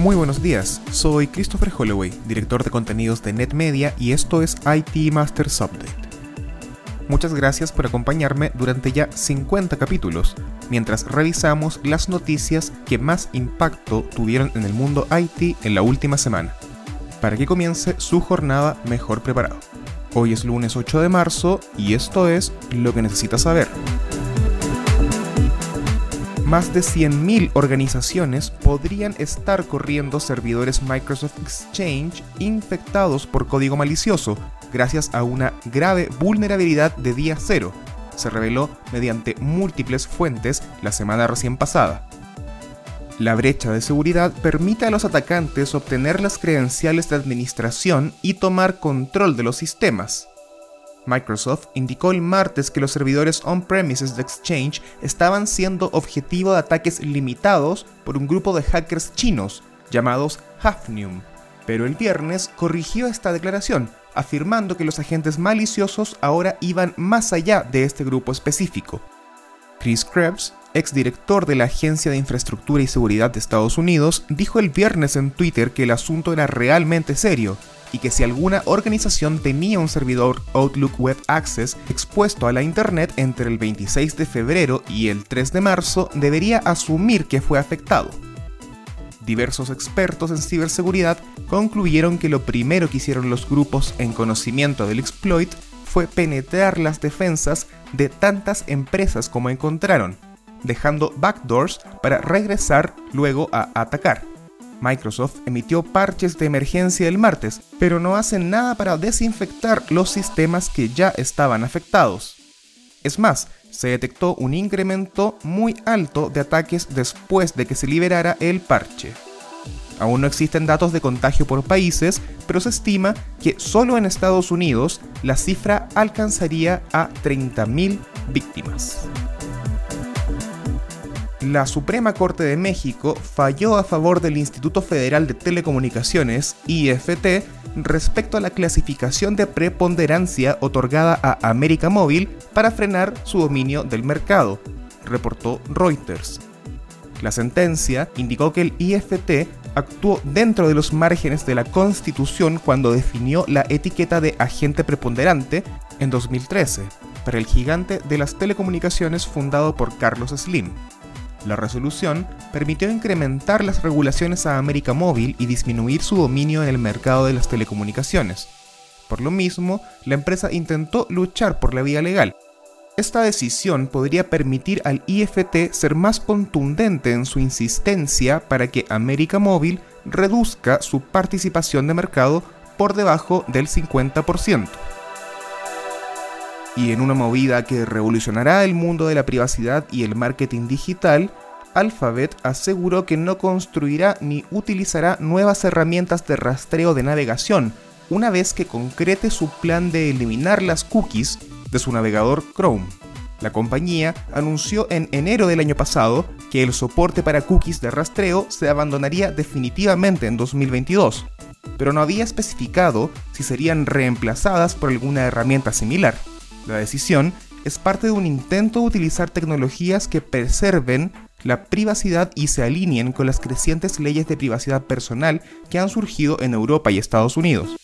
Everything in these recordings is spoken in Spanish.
Muy buenos días, soy Christopher Holloway, director de contenidos de NetMedia y esto es IT Masters Update. Muchas gracias por acompañarme durante ya 50 capítulos, mientras revisamos las noticias que más impacto tuvieron en el mundo IT en la última semana, para que comience su jornada mejor preparado. Hoy es lunes 8 de marzo y esto es lo que necesitas saber más de 100.000 organizaciones podrían estar corriendo servidores Microsoft Exchange infectados por código malicioso gracias a una grave vulnerabilidad de día cero. Se reveló mediante múltiples fuentes la semana recién pasada. La brecha de seguridad permite a los atacantes obtener las credenciales de administración y tomar control de los sistemas. Microsoft indicó el martes que los servidores on-premises de Exchange estaban siendo objetivo de ataques limitados por un grupo de hackers chinos llamados Hafnium, pero el viernes corrigió esta declaración, afirmando que los agentes maliciosos ahora iban más allá de este grupo específico. Chris Krebs, exdirector de la Agencia de Infraestructura y Seguridad de Estados Unidos, dijo el viernes en Twitter que el asunto era realmente serio y que si alguna organización tenía un servidor Outlook Web Access expuesto a la Internet entre el 26 de febrero y el 3 de marzo, debería asumir que fue afectado. Diversos expertos en ciberseguridad concluyeron que lo primero que hicieron los grupos en conocimiento del exploit fue penetrar las defensas de tantas empresas como encontraron, dejando backdoors para regresar luego a atacar. Microsoft emitió parches de emergencia el martes, pero no hacen nada para desinfectar los sistemas que ya estaban afectados. Es más, se detectó un incremento muy alto de ataques después de que se liberara el parche. Aún no existen datos de contagio por países, pero se estima que solo en Estados Unidos la cifra alcanzaría a 30.000 víctimas la Suprema Corte de México falló a favor del Instituto Federal de Telecomunicaciones, IFT, respecto a la clasificación de preponderancia otorgada a América Móvil para frenar su dominio del mercado, reportó Reuters. La sentencia indicó que el IFT actuó dentro de los márgenes de la Constitución cuando definió la etiqueta de agente preponderante en 2013 para el gigante de las telecomunicaciones fundado por Carlos Slim. La resolución permitió incrementar las regulaciones a América Móvil y disminuir su dominio en el mercado de las telecomunicaciones. Por lo mismo, la empresa intentó luchar por la vía legal. Esta decisión podría permitir al IFT ser más contundente en su insistencia para que América Móvil reduzca su participación de mercado por debajo del 50% y en una movida que revolucionará el mundo de la privacidad y el marketing digital, Alphabet aseguró que no construirá ni utilizará nuevas herramientas de rastreo de navegación una vez que concrete su plan de eliminar las cookies de su navegador Chrome. La compañía anunció en enero del año pasado que el soporte para cookies de rastreo se abandonaría definitivamente en 2022, pero no había especificado si serían reemplazadas por alguna herramienta similar. La decisión es parte de un intento de utilizar tecnologías que preserven la privacidad y se alineen con las crecientes leyes de privacidad personal que han surgido en Europa y Estados Unidos.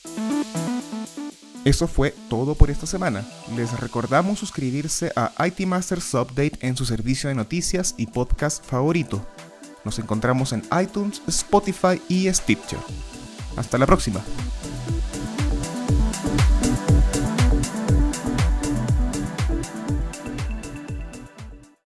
Eso fue todo por esta semana. Les recordamos suscribirse a IT Masters Update en su servicio de noticias y podcast favorito. Nos encontramos en iTunes, Spotify y Stitcher. Hasta la próxima.